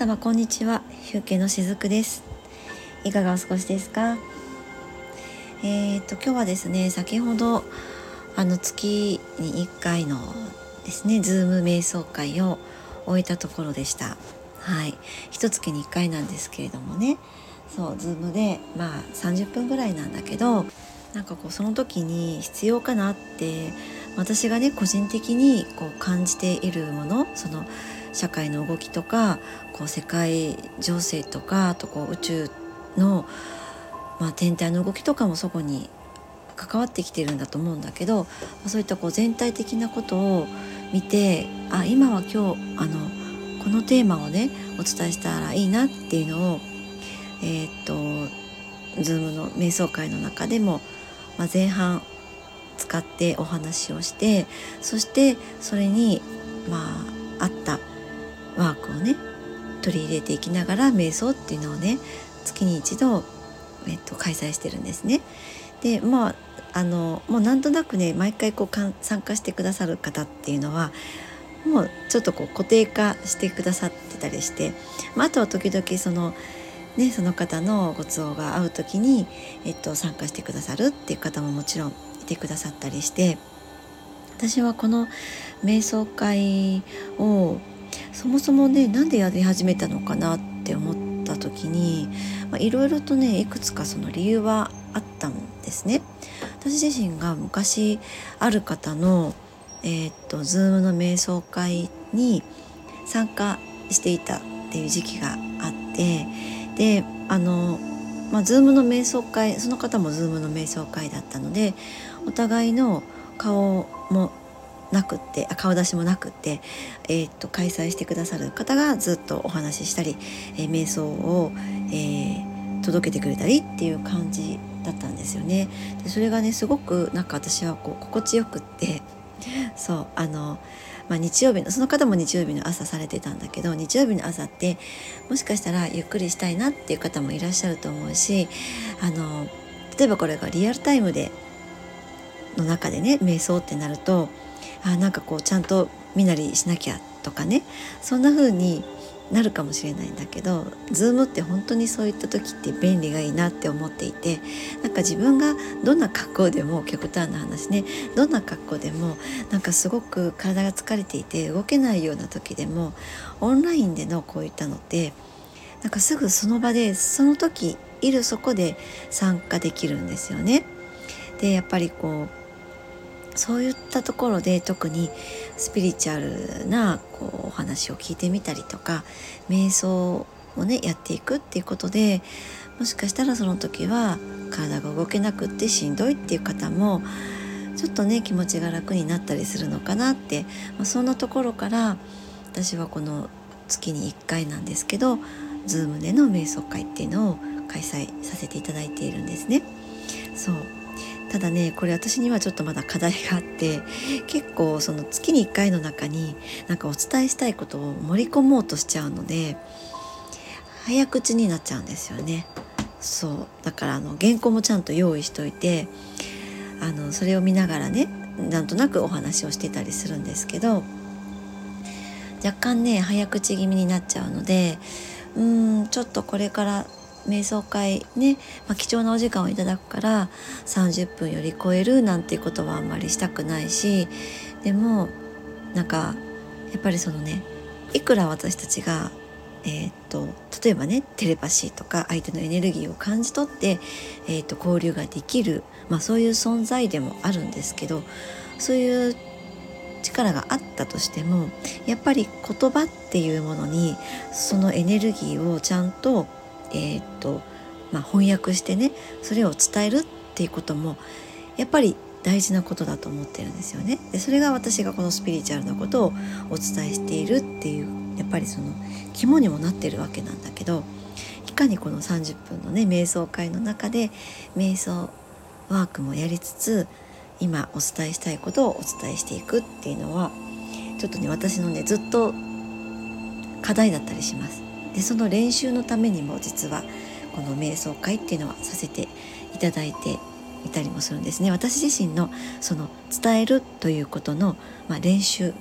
様こんにちは。ヒューケのしずくです。いかがお過ごしですか？えー、と今日はですね先ほどあの月に1回のですねズーム瞑想会を終えたところでした。はい。一月に1回なんですけれどもね。そうズームでまあ30分ぐらいなんだけどなんかこうその時に必要かなって私がね個人的にこう感じているものその社会の動きとかこう世界情勢とかあとこう宇宙の、まあ、天体の動きとかもそこに関わってきてるんだと思うんだけどそういったこう全体的なことを見てあ今は今日あのこのテーマをねお伝えしたらいいなっていうのをえー、っと Zoom の瞑想会の中でも、まあ、前半使ってお話をしてそしてそれにまああったワークをね取り入れていきながら瞑想っていうのをね月に一度、えっと、開催してるんですね。でまああのもうなんとなくね毎回こうかん参加してくださる方っていうのはもうちょっとこう固定化してくださってたりして、まあ、あとは時々そのね、その方のご都合が合う時に、えっと、参加してくださるっていう方ももちろんいてくださったりして私はこの瞑想会をそもそもねなんでやり始めたのかなって思った時にいろいろとねいくつかその理由はあったんですね。私自身が昔ある方のえー、っと Zoom の瞑想会に参加していたっていう時期があってであの、まあ、Zoom の瞑想会その方も Zoom の瞑想会だったのでお互いの顔もなくって顔出しもなくって、えー、っと開催してくださる方がずっとお話ししたり、えー、瞑想を、えー、届けてくれたりっていう感じだったんですよね。でそれがねすごくなんか私はこう心地よくって そうあのまあ、日曜日のその方も日曜日の朝されてたんだけど日曜日の朝ってもしかしたらゆっくりしたいなっていう方もいらっしゃると思うしあの例えばこれがリアルタイムでの中でね瞑想ってなるとあなんかこうちゃんと身なりしなきゃとかねそんな風になるかもしれないんだけど Zoom って本当にそういった時って便利がいいなって思っていてなんか自分がどんな格好でも極端な話ねどんな格好でもなんかすごく体が疲れていて動けないような時でもオンラインでのこういったのってなんかすぐその場でその時いるそこで参加できるんですよね。でやっぱりこうそういったところで特にスピリチュアルなこうお話を聞いてみたりとか瞑想をねやっていくっていうことでもしかしたらその時は体が動けなくってしんどいっていう方もちょっとね気持ちが楽になったりするのかなって、まあ、そんなところから私はこの月に1回なんですけど Zoom での瞑想会っていうのを開催させていただいているんですね。そうただねこれ私にはちょっとまだ課題があって結構その月に1回の中になんかお伝えしたいことを盛り込もうとしちゃうので早口になっちゃうんですよね。そうだからあの原稿もちゃんと用意しといてあのそれを見ながらねなんとなくお話をしてたりするんですけど若干ね早口気味になっちゃうのでうーんちょっとこれから瞑想会ね、まあ、貴重なお時間をいただくから30分より超えるなんていうことはあんまりしたくないしでもなんかやっぱりそのねいくら私たちが、えー、っと例えばねテレパシーとか相手のエネルギーを感じ取って、えー、っと交流ができる、まあ、そういう存在でもあるんですけどそういう力があったとしてもやっぱり言葉っていうものにそのエネルギーをちゃんとえー、っとまあ、翻訳してねそれを伝えるっていうこともやっぱり大事なことだと思ってるんですよね。でそれが私がこのスピリチュアルなことをお伝えしているっていうやっぱりその肝にもなってるわけなんだけどいかにこの30分のね瞑想会の中で瞑想ワークもやりつつ今お伝えしたいことをお伝えしていくっていうのはちょっとね私のねずっと課題だったりします。でその練習のためにも実はこの瞑想会っていうのはさせていただいていたりもするんですね。私自身のその伝えるということの、まあ、練習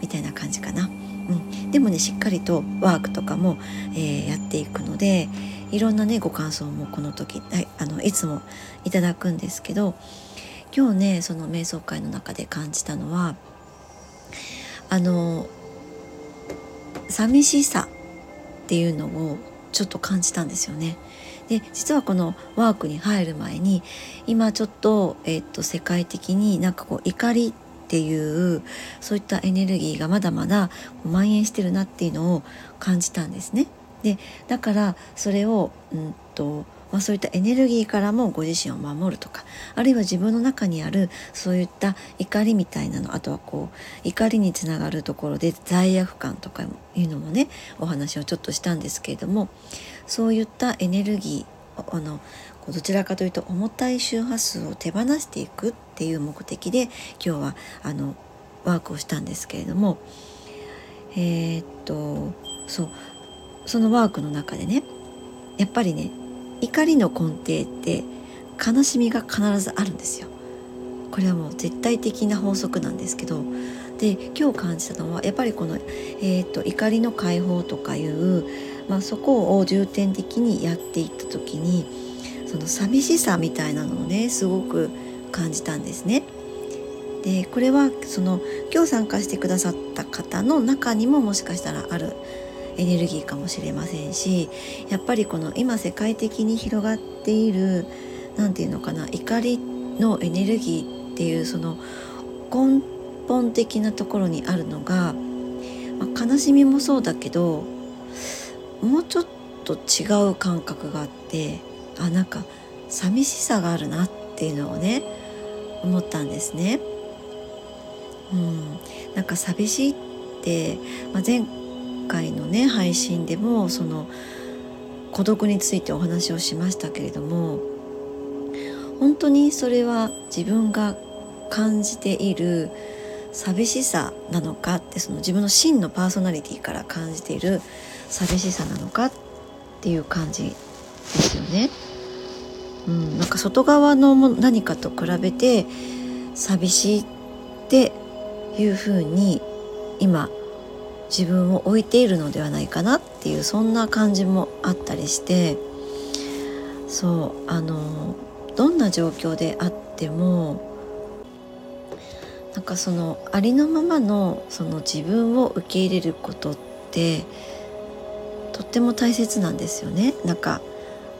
みたいな感じかな。うん、でもねしっかりとワークとかも、えー、やっていくのでいろんなねご感想もこの時あのいつもいただくんですけど今日ねその瞑想会の中で感じたのはあの寂しさ。っていうのをちょっと感じたんですよね。で実はこのワークに入る前に今ちょっと,、えー、っと世界的になんかこう怒りっていうそういったエネルギーがまだまだ蔓延してるなっていうのを感じたんですね。でだからそれを、うんとまあ、そういったエネルギーからもご自身を守るとかあるいは自分の中にあるそういった怒りみたいなのあとはこう怒りにつながるところで罪悪感とかいうのもねお話をちょっとしたんですけれどもそういったエネルギーあのどちらかというと重たい周波数を手放していくっていう目的で今日はあのワークをしたんですけれどもえー、っとそうそのワークの中でねやっぱりね怒りの根底って悲しみが必ずあるんですよ。これはもう絶対的な法則なんですけどで今日感じたのはやっぱりこの、えーと、怒りの解放とかいう、まあ、そこを重点的にやっていった時にその寂しさみたいなのをねすごく感じたんですね。でこれはその今日参加してくださった方の中にももしかしたらあるエネルギーかもしれませんしやっぱりこの今世界的に広がっている何て言うのかな怒りのエネルギーっていうその根本的なところにあるのが、まあ、悲しみもそうだけどもうちょっと違う感覚があってあなんか寂しさがあるなっていうのをね思ったんですね。うん、なんか寂しいって、まあ、前回のね配信でもその孤独についてお話をしましたけれども本当にそれは自分が感じている寂しさなのかってその自分の真のパーソナリティから感じている寂しさなのかっていう感じですよね。うん、なんか外側のも何かと比べて寂しいっていうふうに今自分を置いているのではないかなっていうそんな感じもあったりしてそうあのどんな状況であってもなんかそのありのままのその自分を受け入れることってとっても大切なんですよね。なんか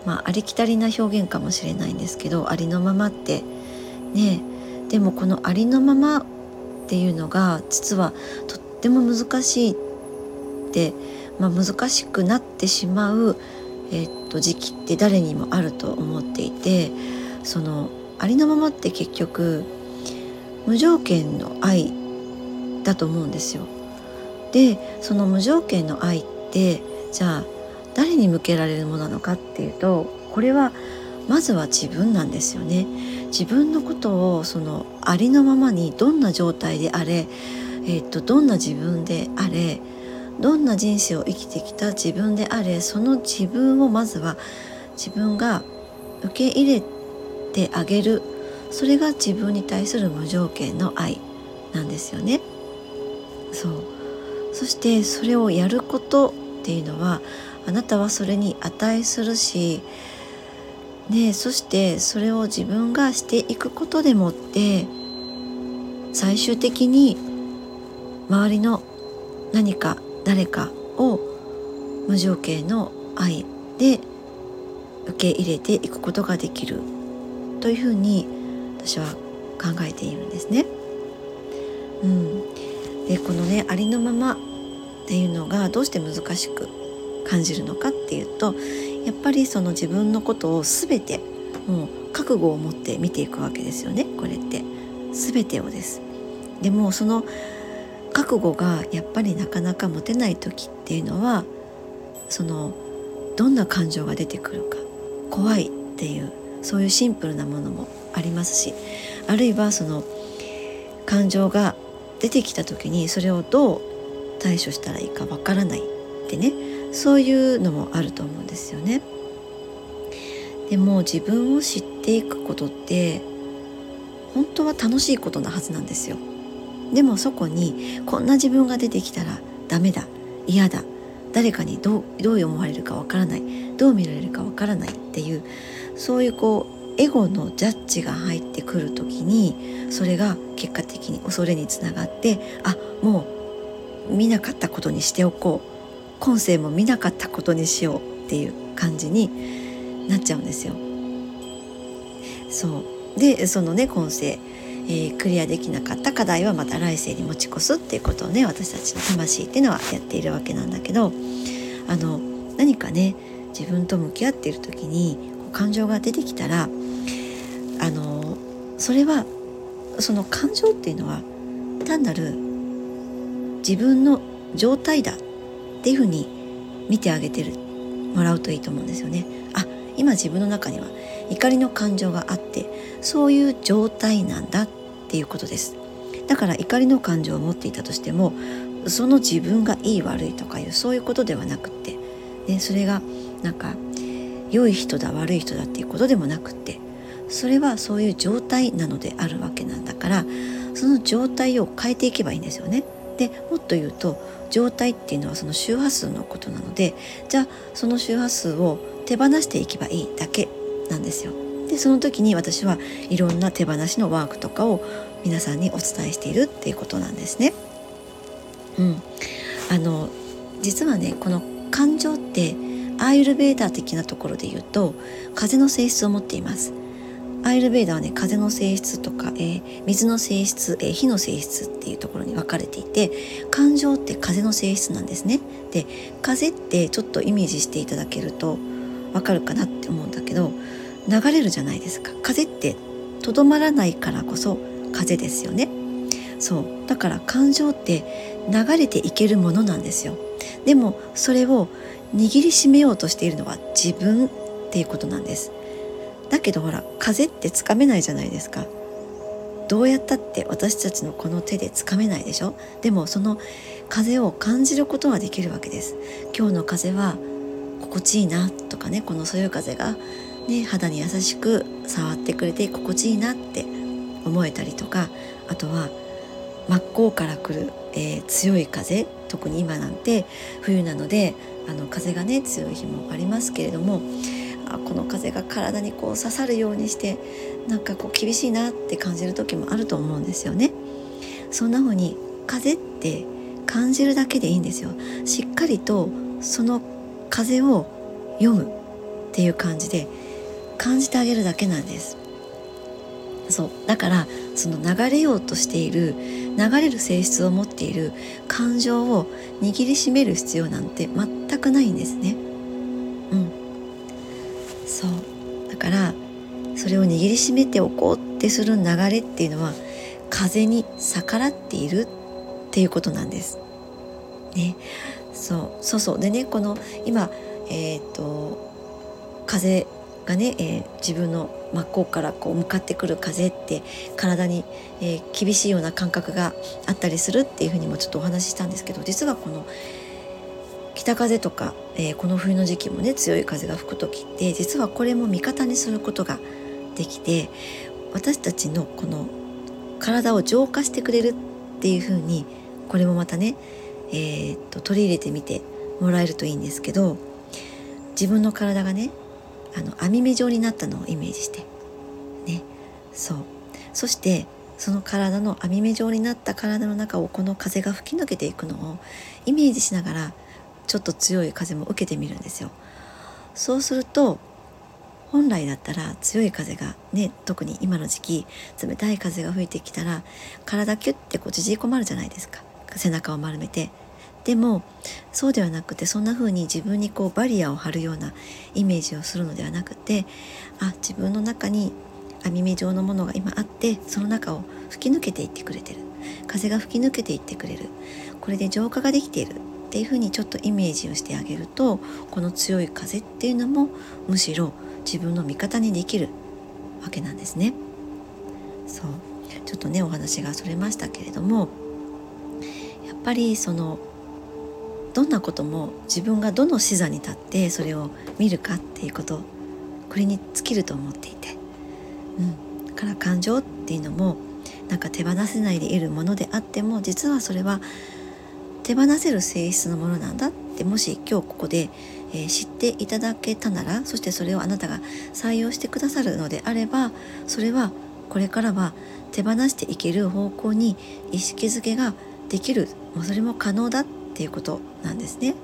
まあ、ありきたりな表現かもしれないんですけどありのままってねでもこのありのままっていうのが実はとっても難しいって、まあ、難しくなってしまう、えー、っと時期って誰にもあると思っていてそのありのままって結局無条件の愛だと思うんですよ。でその無条件の愛ってじゃあ誰に向けられるものなのかっていうとこれはまずは自分なんですよね。自分のことをそのありのままにどんな状態であれえーと、どんな自分であれどんな人生を生きてきた自分であれその自分をまずは自分が受け入れてあげるそれが自分に対する無条件の愛なんですよね。そうそしてそれをやることっていうのはあなたはそれに値するし、ね、そしてそれを自分がしていくことでもって最終的に周りの何か誰かを無条件の愛で受け入れていくことができるというふうに私は考えているんですね。うん、でこのねありのままっていうのがどうして難しく感じるのかっていうとやっぱりその自分のことを全てもう覚悟を持って見ていくわけですよねこれって全てをです。でもその覚悟がやっぱりなかなか持てない時っていうのはそのどんな感情が出てくるか怖いっていうそういうシンプルなものもありますしあるいはその感情が出てきた時にそれをどう対処したらいいかわからないってねそういうのもあると思うんですよね。でも自分を知っていくことって本当は楽しいことなはずなんですよ。でもそこにこんな自分が出てきたらダメだ嫌だ誰かにどうどう思われるかわからないどう見られるかわからないっていうそういうこうエゴのジャッジが入ってくる時にそれが結果的に恐れにつながってあもう見なかったことにしておこう今世も見なかったことにしようっていう感じになっちゃうんですよ。そうでそのね今世、えー、クリアできなかった課題はまた来世に持ち越すっていうことをね私たちの魂っていうのはやっているわけなんだけどあの何かね自分と向き合っている時に感情が出てきたらあのそれはその感情っていうのは単なる自分の状態だっていうふうに見てあげてるもらうといいと思うんですよね。あ今自分の中には怒りの感情があってそういう状態なんだっていうことです。だから怒りの感情を持っていたとしてもその自分がいい悪いとかいうそういうことではなくって、ね、それがなんか良い人だ悪い人だっていうことでもなくってそれはそういう状態なのであるわけなんだからその状態を変えていけばいいんですよね。でもっと言うと状態っていうのはその周波数のことなのでじゃあその周波数を手放していけばいいだけなんですよ。でその時に私はいろんな手放しのワークとかを皆さんにお伝えしているっていうことなんですね。うん、あの実はねこの感情ってアーユルベーダー的なところで言うと風の性質を持っています。アイルベーダーはね風の性質とか、えー、水の性質、えー、火の性質っていうところに分かれていて感情って風の性質なんですね。で風ってちょっとイメージしていただけると分かるかなって思うんだけど流れるじゃないですか風ってとどまらないからこそ風ですよね。そうだから感情って流れていけるものなんですよ。でもそれを握りしめようとしているのは自分っていうことなんです。だけどほら風ってつかめないじゃないですかどうやったって私たちのこの手でつかめないでしょでもその風を感じることはできるわけです今日の風は心地いいなとかねこのそよ風が、ね、肌に優しく触ってくれて心地いいなって思えたりとかあとは真っ向から来る、えー、強い風特に今なんて冬なのであの風がね強い日もありますけれどもあこの風が体にこう刺さるようにしてなんかこう厳しいなって感じる時もあると思うんですよね。そんな風に風って感じるだけでいいんですよ。しっかりとその風を読むっていう感じで感じてあげるだけなんです。そうだからその流れようとしている流れる性質を持っている感情を握りしめる必要なんて全くないんですね。うんそうだからそれを握りしめておこうってする流れっていうのは風に逆らっているっていうことなんです。ね、そうそうそうでねこの今えっ、と風がね、えー、自分の真っ向からこう向かってくる風って体に、えー、厳しいような感覚があったりするっていうふうにもちょっとお話ししたんですけど実はこの北風とか、えー、この冬の時期もね強い風が吹く時って実はこれも味方にすることができて私たちのこの体を浄化してくれるっていう風にこれもまたね、えー、っと取り入れてみてもらえるといいんですけど自分の体がねあの網目状になったのをイメージしてねそうそしてその体の網目状になった体の中をこの風が吹き抜けていくのをイメージしながらちょっと強い風も受けてみるんですよ。そうすると本来だったら強い風がね特に今の時期冷たい風が吹いてきたら体キュッてこう縮こまるじゃないですか背中を丸めて。でもそうではなくてそんな風に自分にこうバリアを張るようなイメージをするのではなくてあ自分の中に網目状のものが今あってその中を吹き抜けていってくれてる。風が吹き抜けていってくれる。これで浄化ができているっていうふうにちょっとイメージをしてあげるとこの強い風っていうのもむしろ自分の味方にできるわけなんですね。そう。ちょっとねお話がそれましたけれどもやっぱりそのどんなことも自分がどの視座に立ってそれを見るかっていうことこれに尽きると思っていて、うん、から感情っていうのもなんか手放せないでいるものであっても実はそれは手放せる性質のものなんだってもし今日ここで、えー、知っていただけたならそしてそれをあなたが採用してくださるのであればそれはこれからは手放していける方向に意識づけができる。もうそれも可能だっていうことなんですね。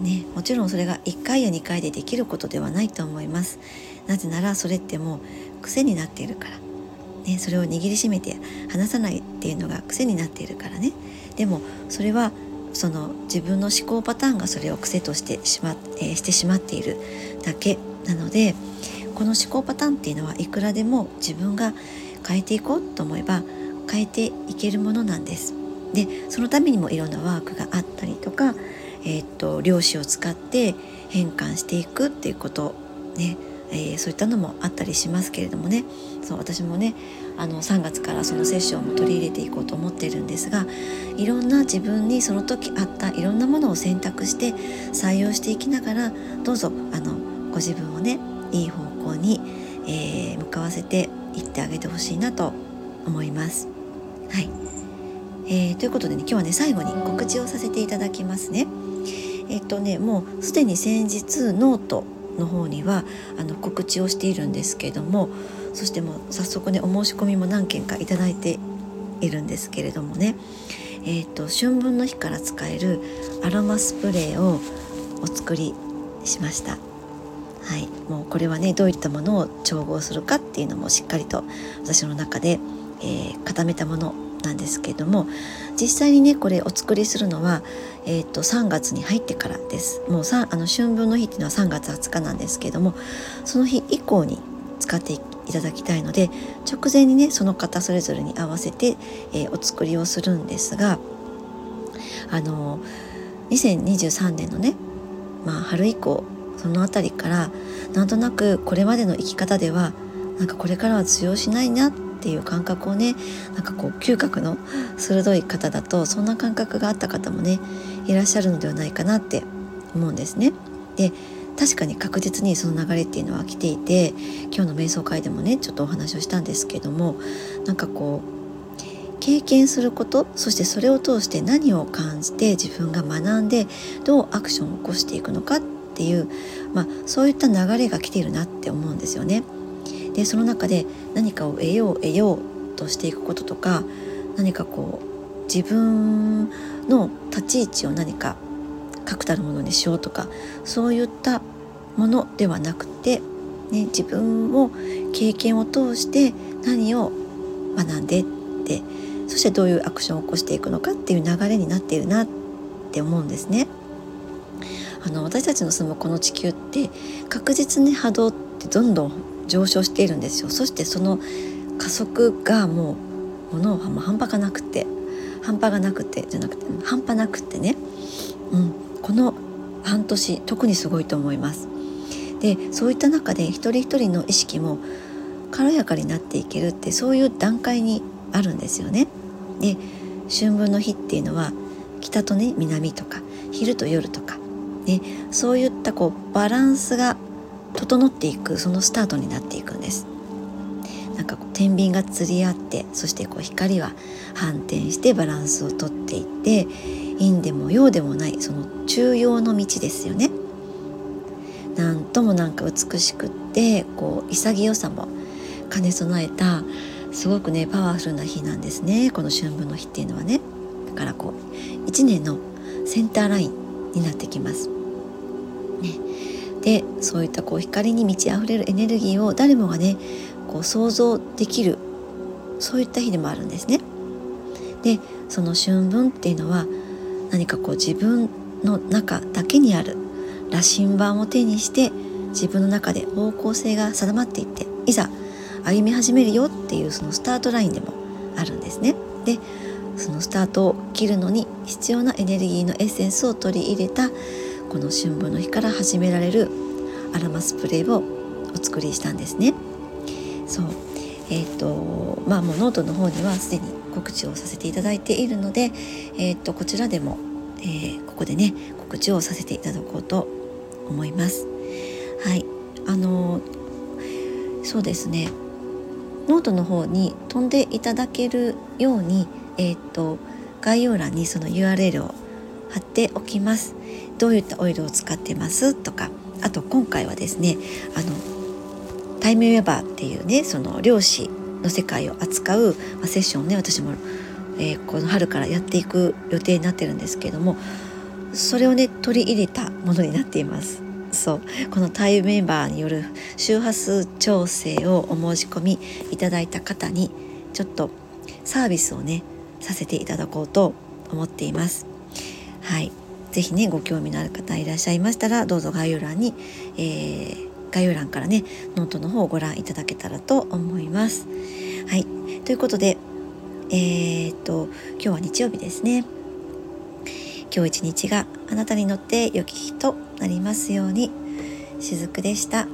ね、もちろんそれが1回や2回でできることではないと思いますなぜならそれってもう癖になっているから、ね、それを握りしめて離さないっていうのが癖になっているからねでもそれはその自分の思考パターンがそれを癖としてしま,、えー、してしまっているだけなのでこの思考パターンっていうのはいくらでも自分が変えていこうと思えば変えていけるものなんです。でそのためにもいろんなワークがあったりとかえー、と量子を使って変換していくっていうことね、えー、そういったのもあったりしますけれどもね。そう私もねあの3月からそのセッションも取り入れていこうと思ってるんですがいろんな自分にその時あったいろんなものを選択して採用していきながらどうぞあのご自分をねいい方向に、えー、向かわせていってあげてほしいなと思います。はい、えー、ということでね今日はね最後に告知をさせていただきますね。えっとねもうすでに先日ノートの方にはあの告知をしているんですけれどもそしてもう早速ねお申し込みも何件か頂いているんですけれどもねえっと春分の日から使えるアロマスプレーをお作りしました。はい、もうこれはねどういったものを調合するかっていうのもしっかりと私の中で、えー、固めたものなんですけども実際にねこれお作りするのは、えーと、3月に入ってからです。もうさあの春分の日っていうのは3月20日なんですけどもその日以降に使っていただきたいので直前にねその方それぞれに合わせて、えー、お作りをするんですがあの2023年のね、まあ、春以降その辺りからなんとなくこれまでの生き方ではなんかこれからは通用しないなってっていう感覚をねなんかこう嗅覚の鋭い方だとそんな感覚があった方もねいらっしゃるのではないかなって思うんですね。で確かに確実にその流れっていうのは来ていて今日の瞑想会でもねちょっとお話をしたんですけどもなんかこう経験することそしてそれを通して何を感じて自分が学んでどうアクションを起こしていくのかっていう、まあ、そういった流れが来ているなって思うんですよね。でその中で何かを得よう得ようとしていくこととか何かこう自分の立ち位置を何か確たるものにしようとかそういったものではなくて、ね、自分を経験を通して何を学んでってそしてどういうアクションを起こしていくのかっていう流れになっているなって思うんですね。あの私たちの住むこの地球って確実に波動ってどんどん上昇しているんですよそしてその加速がもうものは半端がなくて半端がなくてじゃなくて半端なくてね、うん、この半年特にすごいと思います。でそういった中で一人一人の意識も軽やかになっていけるってそういう段階にあるんですよね。で春分の日っていうのは北とね南とか昼と夜とか、ね、そういったこうバランスが整っていくそのスタートになっていくんです。なんかこう天秤が釣り合ってそしてこう光は反転してバランスをとっていって陰でも陽でもないその中庸の道ですよね。なんともなんか美しくってこう潔さも兼ね備えたすごくねパワフルな日なんですね。この春分の日っていうのはね。だからこう1年のセンターラインになってきます。でそういったこう光に満ち溢れるエネルギーを誰もがねこう想像できるそういった日でもあるんですね。でその春分っていうのは何かこう自分の中だけにある羅針盤を手にして自分の中で方向性が定まっていっていざ歩み始めるよっていうそのスタートラインでもあるんですね。でそのスタートを切るのに必要なエネルギーのエッセンスを取り入れたこの春分の日から始められるアロマスプレーをお作りしたんですね。そうえーとまあ、もうノートの方にはすでに告知をさせていただいているので、えーと、こちらでも、えー、ここでね告知をさせていただこうと思います。はいあのそうですねノートの方に飛んでいただけるように、えーと概要欄にその URL を貼っておきますどういったオイルを使ってます？とかあと今回はですねあのタイムウェーバーっていうねその量子の世界を扱う、まあ、セッションをね私も、えー、この春からやっていく予定になってるんですけどもそれをね取り入れたものになっています。そう。このタイムメンバーによる周波数調整をお申し込みいただいた方にちょっとサービスをねさせていただこうと思っています。はい。是非ねご興味のある方いらっしゃいましたらどうぞ概要欄に、えー、概要欄からねノートの方をご覧いただけたらと思います。はい。ということでえー、っと今日は日曜日ですね。今日一日があなたにとって良き日となりますように。しずくでした。